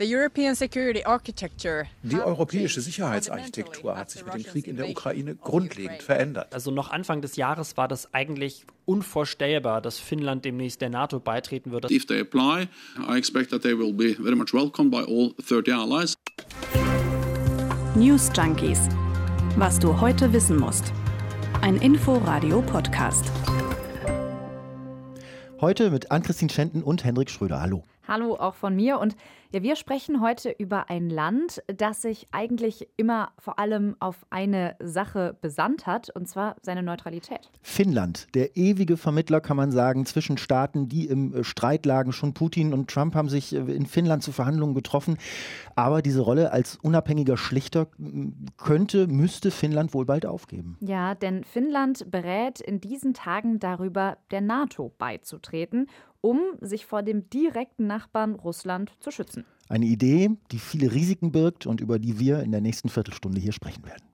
Die europäische Sicherheitsarchitektur hat sich mit dem Krieg in der Ukraine grundlegend verändert. Also noch Anfang des Jahres war das eigentlich unvorstellbar, dass Finnland demnächst der NATO beitreten würde. If they apply, I expect that they will be very much welcomed by all 30 allies. News Junkies. Was du heute wissen musst. Ein Info-Radio-Podcast. Heute mit Ann-Christine Schenten und Hendrik Schröder. Hallo. Hallo auch von mir. Und ja, wir sprechen heute über ein Land, das sich eigentlich immer vor allem auf eine Sache besandt hat, und zwar seine Neutralität. Finnland, der ewige Vermittler, kann man sagen, zwischen Staaten, die im äh, Streit lagen. Schon Putin und Trump haben sich äh, in Finnland zu Verhandlungen getroffen. Aber diese Rolle als unabhängiger Schlichter könnte, müsste Finnland wohl bald aufgeben. Ja, denn Finnland berät in diesen Tagen darüber, der NATO beizutreten um sich vor dem direkten Nachbarn Russland zu schützen. Eine Idee, die viele Risiken birgt und über die wir in der nächsten Viertelstunde hier sprechen werden.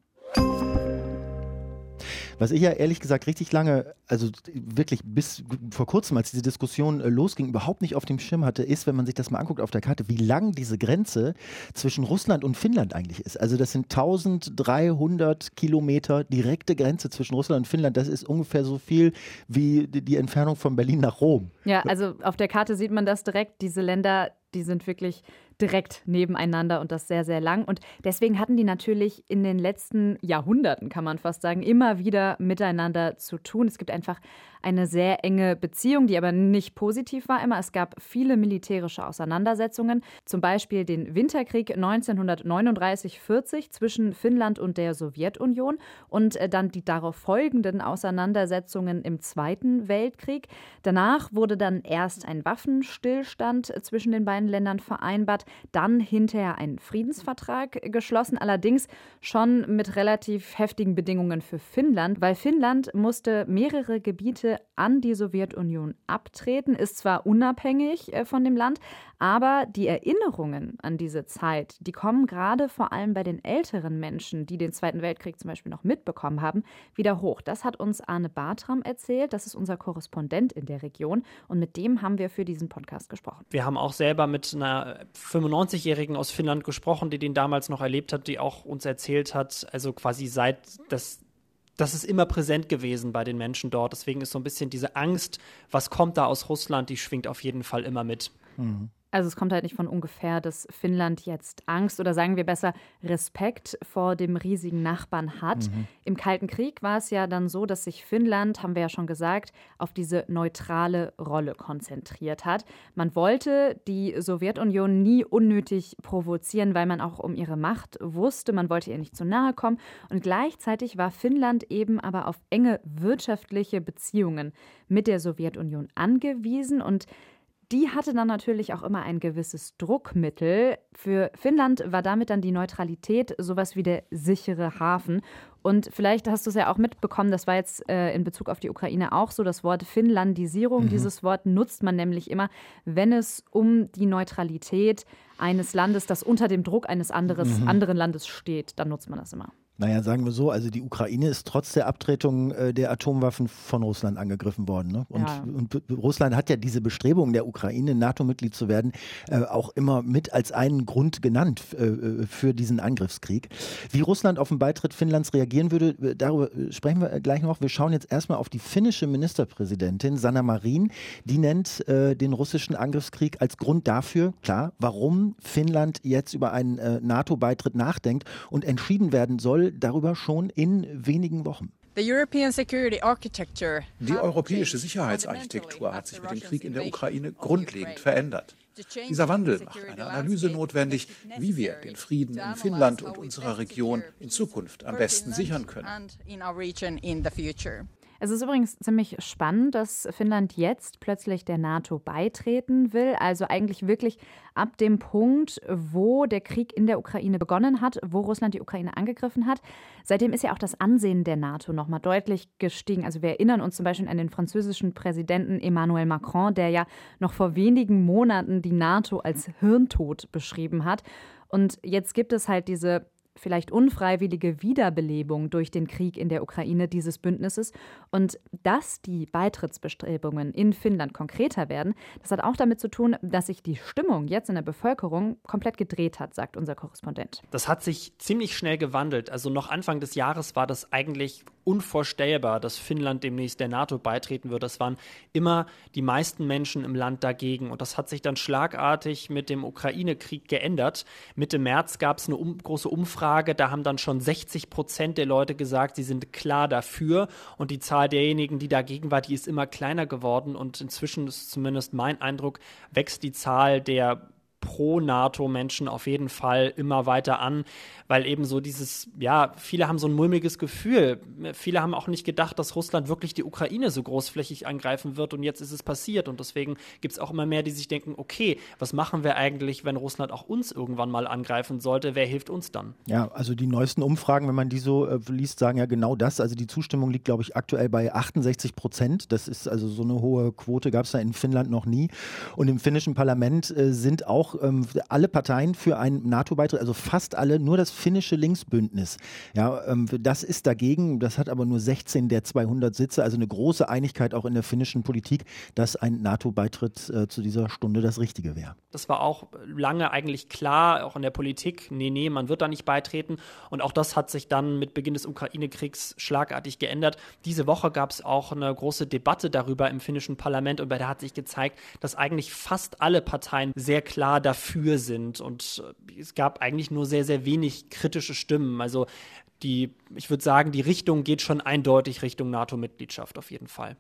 Was ich ja ehrlich gesagt richtig lange, also wirklich bis vor kurzem, als diese Diskussion äh, losging, überhaupt nicht auf dem Schirm hatte, ist, wenn man sich das mal anguckt auf der Karte, wie lang diese Grenze zwischen Russland und Finnland eigentlich ist. Also das sind 1300 Kilometer direkte Grenze zwischen Russland und Finnland. Das ist ungefähr so viel wie die Entfernung von Berlin nach Rom. Ja, also auf der Karte sieht man das direkt. Diese Länder, die sind wirklich direkt nebeneinander und das sehr, sehr lang. Und deswegen hatten die natürlich in den letzten Jahrhunderten, kann man fast sagen, immer wieder miteinander zu tun. Es gibt einfach eine sehr enge Beziehung, die aber nicht positiv war immer. Es gab viele militärische Auseinandersetzungen, zum Beispiel den Winterkrieg 1939-40 zwischen Finnland und der Sowjetunion und äh, dann die darauf folgenden Auseinandersetzungen im Zweiten Weltkrieg. Danach wurde dann erst ein Waffenstillstand zwischen den beiden Ländern vereinbart, dann hinterher ein Friedensvertrag geschlossen, allerdings schon mit relativ heftigen Bedingungen für Finnland, weil Finnland musste mehrere Gebiete an die Sowjetunion abtreten, ist zwar unabhängig äh, von dem Land, aber die Erinnerungen an diese Zeit, die kommen gerade vor allem bei den älteren Menschen, die den Zweiten Weltkrieg zum Beispiel noch mitbekommen haben, wieder hoch. Das hat uns Arne Bartram erzählt. Das ist unser Korrespondent in der Region und mit dem haben wir für diesen Podcast gesprochen. Wir haben auch selber mit einer 95-Jährigen aus Finnland gesprochen, die den damals noch erlebt hat, die auch uns erzählt hat, also quasi seit das das ist immer präsent gewesen bei den Menschen dort. Deswegen ist so ein bisschen diese Angst, was kommt da aus Russland, die schwingt auf jeden Fall immer mit. Mhm. Also es kommt halt nicht von ungefähr, dass Finnland jetzt Angst oder sagen wir besser Respekt vor dem riesigen Nachbarn hat. Mhm. Im Kalten Krieg war es ja dann so, dass sich Finnland, haben wir ja schon gesagt, auf diese neutrale Rolle konzentriert hat. Man wollte die Sowjetunion nie unnötig provozieren, weil man auch um ihre Macht wusste. Man wollte ihr nicht zu nahe kommen. Und gleichzeitig war Finnland eben aber auf enge wirtschaftliche Beziehungen mit der Sowjetunion angewiesen und die hatte dann natürlich auch immer ein gewisses Druckmittel. Für Finnland war damit dann die Neutralität sowas wie der sichere Hafen. Und vielleicht hast du es ja auch mitbekommen, das war jetzt äh, in Bezug auf die Ukraine auch so, das Wort Finnlandisierung. Mhm. Dieses Wort nutzt man nämlich immer, wenn es um die Neutralität eines Landes, das unter dem Druck eines anderes, mhm. anderen Landes steht, dann nutzt man das immer. Naja, sagen wir so, also die Ukraine ist trotz der Abtretung äh, der Atomwaffen von Russland angegriffen worden. Ne? Und, ja. und, Russland hat ja diese Bestrebungen der Ukraine, NATO-Mitglied zu werden, äh, auch immer mit als einen Grund genannt äh, äh für diesen Angriffskrieg. Wie Russland auf den Beitritt Finnlands reagieren würde, äh, darüber äh, sprechen wir gleich noch. Wir schauen jetzt erstmal auf die finnische Ministerpräsidentin Sanna Marin. Die nennt den russischen Angriffskrieg als Grund dafür, klar, warum Finnland jetzt über einen NATO-Beitritt nachdenkt und entschieden werden soll, darüber schon in wenigen Wochen. Die europäische Sicherheitsarchitektur hat sich mit dem Krieg in der Ukraine grundlegend verändert. Dieser Wandel macht eine Analyse notwendig, wie wir den Frieden in Finnland und unserer Region in Zukunft am besten sichern können. Es ist übrigens ziemlich spannend, dass Finnland jetzt plötzlich der NATO beitreten will. Also eigentlich wirklich ab dem Punkt, wo der Krieg in der Ukraine begonnen hat, wo Russland die Ukraine angegriffen hat. Seitdem ist ja auch das Ansehen der NATO nochmal deutlich gestiegen. Also wir erinnern uns zum Beispiel an den französischen Präsidenten Emmanuel Macron, der ja noch vor wenigen Monaten die NATO als Hirntod beschrieben hat. Und jetzt gibt es halt diese vielleicht unfreiwillige Wiederbelebung durch den Krieg in der Ukraine dieses Bündnisses. Und dass die Beitrittsbestrebungen in Finnland konkreter werden, das hat auch damit zu tun, dass sich die Stimmung jetzt in der Bevölkerung komplett gedreht hat, sagt unser Korrespondent. Das hat sich ziemlich schnell gewandelt. Also noch Anfang des Jahres war das eigentlich unvorstellbar, dass Finnland demnächst der NATO beitreten wird. Das waren immer die meisten Menschen im Land dagegen. Und das hat sich dann schlagartig mit dem Ukraine-Krieg geändert. Mitte März gab es eine um, große Umfrage. Da haben dann schon 60 Prozent der Leute gesagt, sie sind klar dafür. Und die Zahl derjenigen, die dagegen war, die ist immer kleiner geworden. Und inzwischen ist zumindest mein Eindruck, wächst die Zahl der Pro-NATO-Menschen auf jeden Fall immer weiter an, weil eben so dieses, ja, viele haben so ein mulmiges Gefühl. Viele haben auch nicht gedacht, dass Russland wirklich die Ukraine so großflächig angreifen wird und jetzt ist es passiert und deswegen gibt es auch immer mehr, die sich denken, okay, was machen wir eigentlich, wenn Russland auch uns irgendwann mal angreifen sollte? Wer hilft uns dann? Ja, also die neuesten Umfragen, wenn man die so äh, liest, sagen ja genau das. Also die Zustimmung liegt, glaube ich, aktuell bei 68 Prozent. Das ist also so eine hohe Quote, gab es da in Finnland noch nie. Und im finnischen Parlament äh, sind auch ähm, alle Parteien für einen NATO-Beitritt, also fast alle, nur das finnische Linksbündnis. Ja, ähm, das ist dagegen, das hat aber nur 16 der 200 Sitze, also eine große Einigkeit auch in der finnischen Politik, dass ein NATO-Beitritt äh, zu dieser Stunde das Richtige wäre. Das war auch lange eigentlich klar, auch in der Politik, nee, nee, man wird da nicht beitreten. Und auch das hat sich dann mit Beginn des Ukraine-Kriegs schlagartig geändert. Diese Woche gab es auch eine große Debatte darüber im finnischen Parlament und bei der hat sich gezeigt, dass eigentlich fast alle Parteien sehr klar dafür sind. Und äh, es gab eigentlich nur sehr, sehr wenig kritische Stimmen. Also die, ich würde sagen, die Richtung geht schon eindeutig Richtung NATO-Mitgliedschaft auf jeden Fall.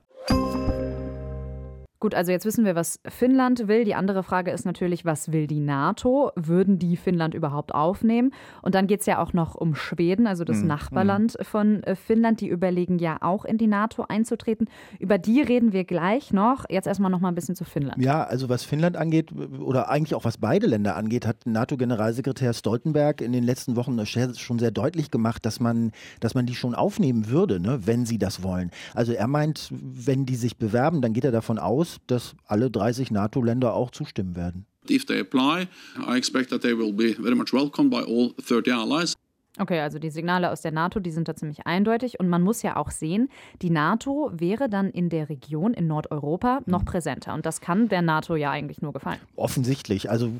Gut, also jetzt wissen wir, was Finnland will. Die andere Frage ist natürlich, was will die NATO? Würden die Finnland überhaupt aufnehmen? Und dann geht es ja auch noch um Schweden, also das mhm. Nachbarland von äh, Finnland. Die überlegen ja auch in die NATO einzutreten. Über die reden wir gleich noch. Jetzt erstmal noch mal ein bisschen zu Finnland. Ja, also was Finnland angeht oder eigentlich auch was beide Länder angeht, hat NATO-Generalsekretär Stoltenberg in den letzten Wochen schon sehr deutlich gemacht, dass man, dass man die schon aufnehmen würde, ne, wenn sie das wollen. Also er meint, wenn die sich bewerben, dann geht er davon aus, dass alle 30 NATO-Länder auch zustimmen werden. If they apply, I expect that they will be very much welcomed by all 30 allies. Okay, also die Signale aus der NATO, die sind da ziemlich eindeutig. Und man muss ja auch sehen, die NATO wäre dann in der Region in Nordeuropa noch mhm. präsenter. Und das kann der NATO ja eigentlich nur gefallen. Offensichtlich. Also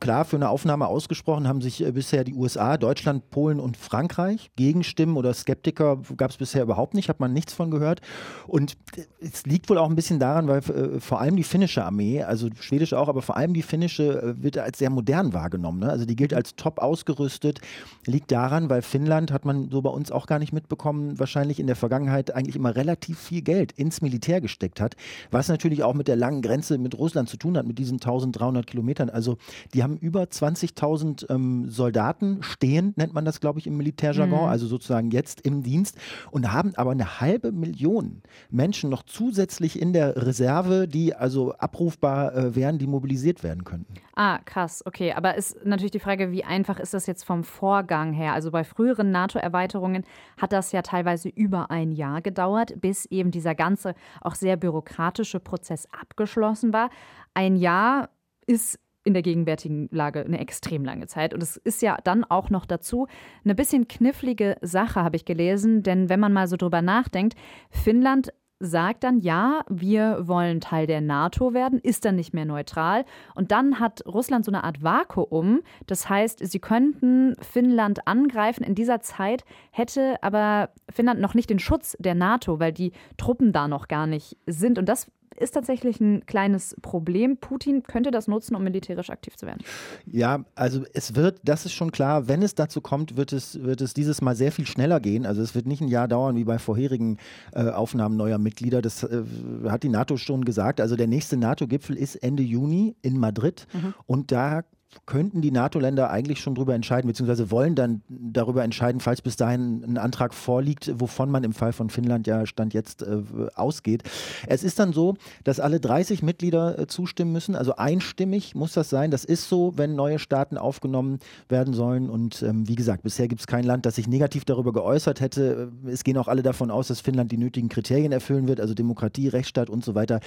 klar, für eine Aufnahme ausgesprochen haben sich äh, bisher die USA, Deutschland, Polen und Frankreich. Gegenstimmen oder Skeptiker gab es bisher überhaupt nicht, hat man nichts von gehört. Und es liegt wohl auch ein bisschen daran, weil äh, vor allem die finnische Armee, also schwedische auch, aber vor allem die finnische äh, wird als sehr modern wahrgenommen. Ne? Also die gilt als top ausgerüstet, liegt daran, daran, weil Finnland hat man so bei uns auch gar nicht mitbekommen, wahrscheinlich in der Vergangenheit eigentlich immer relativ viel Geld ins Militär gesteckt hat, was natürlich auch mit der langen Grenze mit Russland zu tun hat, mit diesen 1300 Kilometern. Also die haben über 20.000 ähm, Soldaten stehen, nennt man das, glaube ich, im Militärjargon, mhm. also sozusagen jetzt im Dienst und haben aber eine halbe Million Menschen noch zusätzlich in der Reserve, die also abrufbar äh, wären, die mobilisiert werden könnten. Ah, krass, okay. Aber ist natürlich die Frage, wie einfach ist das jetzt vom Vorgang her? Also bei früheren NATO-Erweiterungen hat das ja teilweise über ein Jahr gedauert, bis eben dieser ganze auch sehr bürokratische Prozess abgeschlossen war. Ein Jahr ist in der gegenwärtigen Lage eine extrem lange Zeit. Und es ist ja dann auch noch dazu eine bisschen knifflige Sache, habe ich gelesen. Denn wenn man mal so drüber nachdenkt, Finnland sagt dann, ja, wir wollen Teil der NATO werden, ist dann nicht mehr neutral. Und dann hat Russland so eine Art Vakuum. Das heißt, sie könnten Finnland angreifen. In dieser Zeit hätte aber Finnland noch nicht den Schutz der NATO, weil die Truppen da noch gar nicht sind. Und das ist tatsächlich ein kleines Problem. Putin könnte das nutzen, um militärisch aktiv zu werden. Ja, also es wird, das ist schon klar, wenn es dazu kommt, wird es, wird es dieses Mal sehr viel schneller gehen. Also es wird nicht ein Jahr dauern wie bei vorherigen äh, Aufnahmen neuer Mitglieder. Das äh, hat die NATO schon gesagt. Also der nächste NATO-Gipfel ist Ende Juni in Madrid mhm. und da könnten die NATO-Länder eigentlich schon darüber entscheiden, beziehungsweise wollen dann darüber entscheiden, falls bis dahin ein Antrag vorliegt, wovon man im Fall von Finnland ja Stand jetzt äh, ausgeht. Es ist dann so, dass alle 30 Mitglieder äh, zustimmen müssen, also einstimmig muss das sein. Das ist so, wenn neue Staaten aufgenommen werden sollen. Und ähm, wie gesagt, bisher gibt es kein Land, das sich negativ darüber geäußert hätte. Es gehen auch alle davon aus, dass Finnland die nötigen Kriterien erfüllen wird, also Demokratie, Rechtsstaat und so weiter.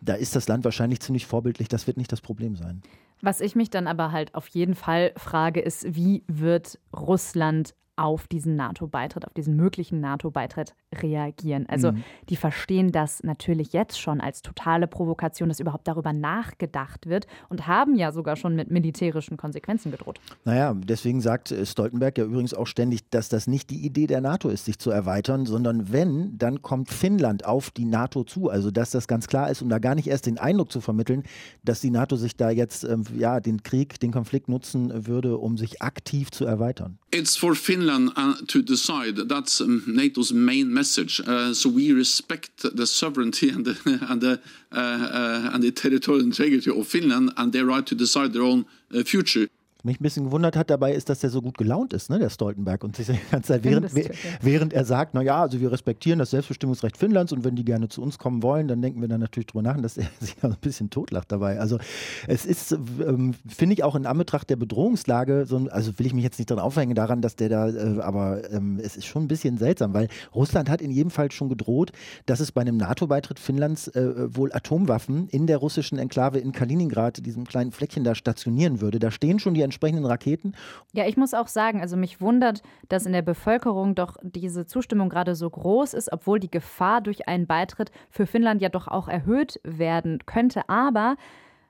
Da ist das Land wahrscheinlich ziemlich vorbildlich. Das wird nicht das Problem sein. Was ich mich dann aber halt auf jeden Fall frage, ist, wie wird Russland auf diesen NATO-Beitritt, auf diesen möglichen NATO-Beitritt reagieren. Also mhm. die verstehen das natürlich jetzt schon als totale Provokation, dass überhaupt darüber nachgedacht wird und haben ja sogar schon mit militärischen Konsequenzen gedroht. Naja, deswegen sagt äh, Stoltenberg ja übrigens auch ständig, dass das nicht die Idee der NATO ist, sich zu erweitern, sondern wenn, dann kommt Finnland auf die NATO zu. Also dass das ganz klar ist, um da gar nicht erst den Eindruck zu vermitteln, dass die NATO sich da jetzt ähm, ja, den Krieg, den Konflikt nutzen würde, um sich aktiv zu erweitern. It's for Finland uh, to decide. That's um, NATO's main message. Uh, so we respect the sovereignty and the, and the, uh, uh, and the territorial integrity of Finland and their right to decide their own uh, future. Mich ein bisschen gewundert hat dabei, ist, dass der so gut gelaunt ist, ne, der Stoltenberg. Und sich die ganze Zeit, während, während er sagt, naja, also wir respektieren das Selbstbestimmungsrecht Finnlands und wenn die gerne zu uns kommen wollen, dann denken wir dann natürlich drüber nach, dass er sich ein bisschen totlacht dabei. Also es ist, ähm, finde ich auch in Anbetracht der Bedrohungslage, so, also will ich mich jetzt nicht daran aufhängen daran, dass der da, äh, aber ähm, es ist schon ein bisschen seltsam, weil Russland hat in jedem Fall schon gedroht, dass es bei einem NATO-Beitritt Finnlands äh, wohl Atomwaffen in der russischen Enklave in Kaliningrad, diesem kleinen Fleckchen da stationieren würde. Da stehen schon die entsprechenden Raketen. Ja, ich muss auch sagen, also mich wundert, dass in der Bevölkerung doch diese Zustimmung gerade so groß ist, obwohl die Gefahr durch einen Beitritt für Finnland ja doch auch erhöht werden könnte. Aber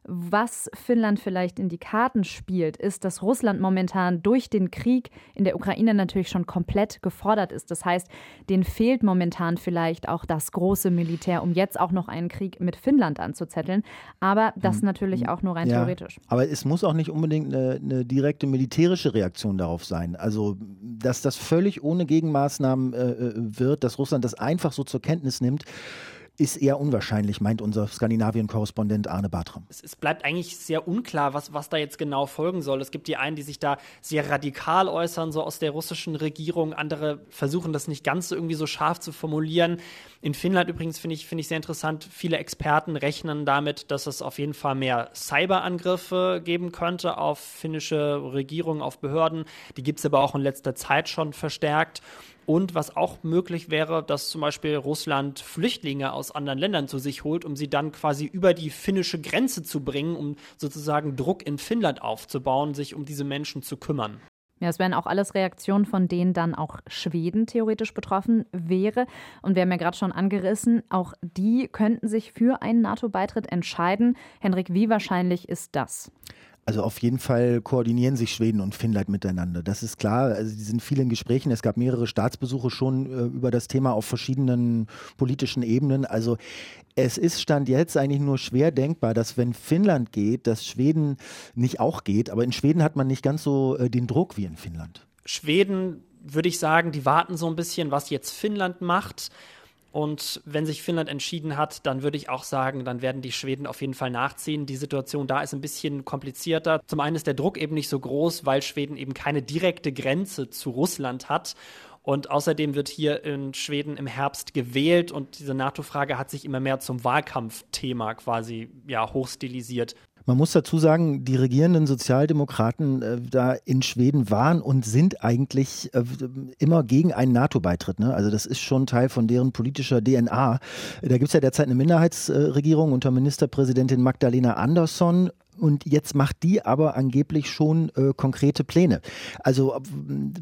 was Finnland vielleicht in die Karten spielt, ist, dass Russland momentan durch den Krieg in der Ukraine natürlich schon komplett gefordert ist. Das heißt, denen fehlt momentan vielleicht auch das große Militär, um jetzt auch noch einen Krieg mit Finnland anzuzetteln. Aber das hm. natürlich auch nur rein ja, theoretisch. Aber es muss auch nicht unbedingt eine, eine, direkte militärische Reaktion darauf sein. Also, dass das völlig ohne Gegenmaßnahmen äh, äh wird, dass Russland das einfach so zur Kenntnis nimmt ist eher unwahrscheinlich, meint unser Skandinavien-Korrespondent Arne Bartram. Es, es, bleibt eigentlich sehr unklar, was, was da jetzt genau folgen soll. Es gibt die einen, die sich da sehr radikal äußern, so aus der russischen Regierung. Andere versuchen das nicht ganz irgendwie so scharf zu formulieren. In Finnland übrigens finde ich, find ich sehr interessant, viele Experten rechnen damit, dass es auf jeden Fall mehr Cyberangriffe geben könnte auf finnische Regierungen, auf Behörden. Die gibt es aber auch in letzter Zeit schon verstärkt. Und was auch möglich wäre, dass zum Beispiel Russland Flüchtlinge aus anderen Ländern zu sich holt, um sie dann quasi über die finnische Grenze zu bringen, um sozusagen Druck in Finnland aufzubauen, sich um diese Menschen zu kümmern. Ja, es wären auch alles Reaktionen, von denen dann auch Schweden theoretisch betroffen wäre. Und wir haben ja gerade schon angerissen, auch die könnten sich für einen NATO-Beitritt entscheiden. Henrik, wie wahrscheinlich ist das? Also auf jeden Fall koordinieren sich Schweden und Finnland miteinander. Das ist klar. Also die sind viel in Gesprächen. Es gab mehrere Staatsbesuche schon äh, über das Thema auf verschiedenen politischen Ebenen. Also es ist Stand jetzt eigentlich nur schwer denkbar, dass wenn Finnland geht, dass Schweden nicht auch geht. Aber in Schweden hat man nicht ganz so äh, den Druck wie in Finnland. Schweden würde ich sagen, die warten so ein bisschen, was jetzt Finnland macht. Und wenn sich Finnland entschieden hat, dann würde ich auch sagen, dann werden die Schweden auf jeden Fall nachziehen. Die Situation da ist ein bisschen komplizierter. Zum einen ist der Druck eben nicht so groß, weil Schweden eben keine direkte Grenze zu Russland hat. Und außerdem wird hier in Schweden im Herbst gewählt und diese NATO-Frage hat sich immer mehr zum Wahlkampfthema quasi ja, hochstilisiert. Man muss dazu sagen, die regierenden Sozialdemokraten äh, da in Schweden waren und sind eigentlich äh, immer gegen einen NATO-Beitritt. Ne? Also das ist schon Teil von deren politischer DNA. Da gibt es ja derzeit eine Minderheitsregierung unter Ministerpräsidentin Magdalena Andersson und jetzt macht die aber angeblich schon äh, konkrete Pläne. Also äh,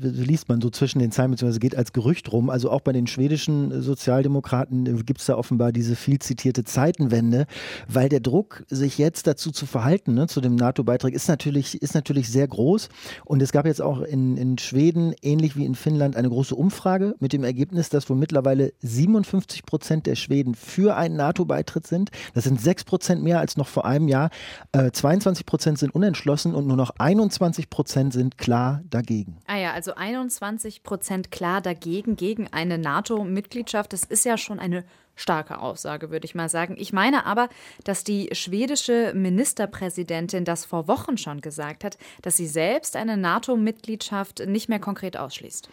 liest man so zwischen den Zeilen, beziehungsweise geht als Gerücht rum. Also auch bei den schwedischen Sozialdemokraten äh, gibt es da offenbar diese viel zitierte Zeitenwende, weil der Druck, sich jetzt dazu zu verhalten, ne, zu dem NATO-Beitrag, ist natürlich, ist natürlich sehr groß. Und es gab jetzt auch in, in Schweden, ähnlich wie in Finnland, eine große Umfrage mit dem Ergebnis, dass wohl mittlerweile 57 Prozent der Schweden für einen NATO-Beitritt sind. Das sind sechs Prozent mehr als noch vor einem Jahr. Äh, 22 Prozent sind unentschlossen und nur noch 21 Prozent sind klar dagegen. Ah ja, also 21 Prozent klar dagegen, gegen eine NATO-Mitgliedschaft. Das ist ja schon eine starke Aussage, würde ich mal sagen. Ich meine aber, dass die schwedische Ministerpräsidentin das vor Wochen schon gesagt hat, dass sie selbst eine NATO-Mitgliedschaft nicht mehr konkret ausschließt.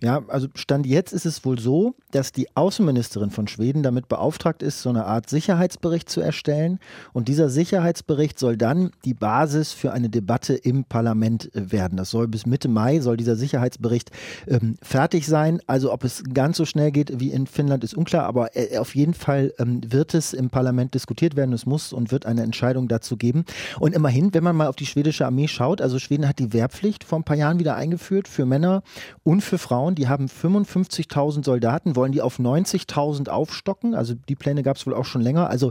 Ja, also Stand jetzt ist es wohl so, dass die Außenministerin von Schweden damit beauftragt ist, so eine Art Sicherheitsbericht zu erstellen. Und dieser Sicherheitsbericht soll dann die Basis für eine Debatte im Parlament werden. Das soll bis Mitte Mai, soll dieser Sicherheitsbericht ähm, fertig sein. Also ob es ganz so schnell geht wie in Finnland, ist unklar, aber äh, auf auf jeden Fall ähm, wird es im Parlament diskutiert werden. Es muss und wird eine Entscheidung dazu geben. Und immerhin, wenn man mal auf die schwedische Armee schaut, also Schweden hat die Wehrpflicht vor ein paar Jahren wieder eingeführt für Männer und für Frauen. Die haben 55.000 Soldaten, wollen die auf 90.000 aufstocken. Also die Pläne gab es wohl auch schon länger. Also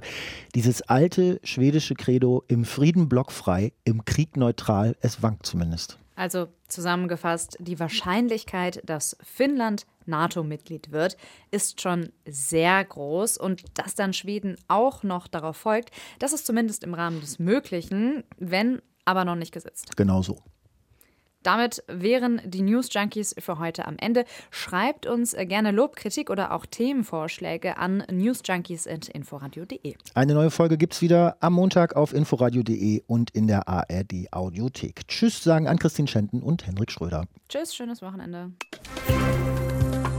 dieses alte schwedische Credo im Frieden blockfrei, im Krieg neutral, es wankt zumindest. Also zusammengefasst, die Wahrscheinlichkeit, dass Finnland NATO-Mitglied wird, ist schon sehr groß. Und dass dann Schweden auch noch darauf folgt, das ist zumindest im Rahmen des Möglichen, wenn aber noch nicht gesetzt. Genau so. Damit wären die News Junkies für heute am Ende. Schreibt uns gerne Lob, Kritik oder auch Themenvorschläge an newsjunkies.inforadio.de. Eine neue Folge gibt es wieder am Montag auf inforadio.de und in der ARD Audiothek. Tschüss sagen an Christine Schenten und Henrik Schröder. Tschüss, schönes Wochenende.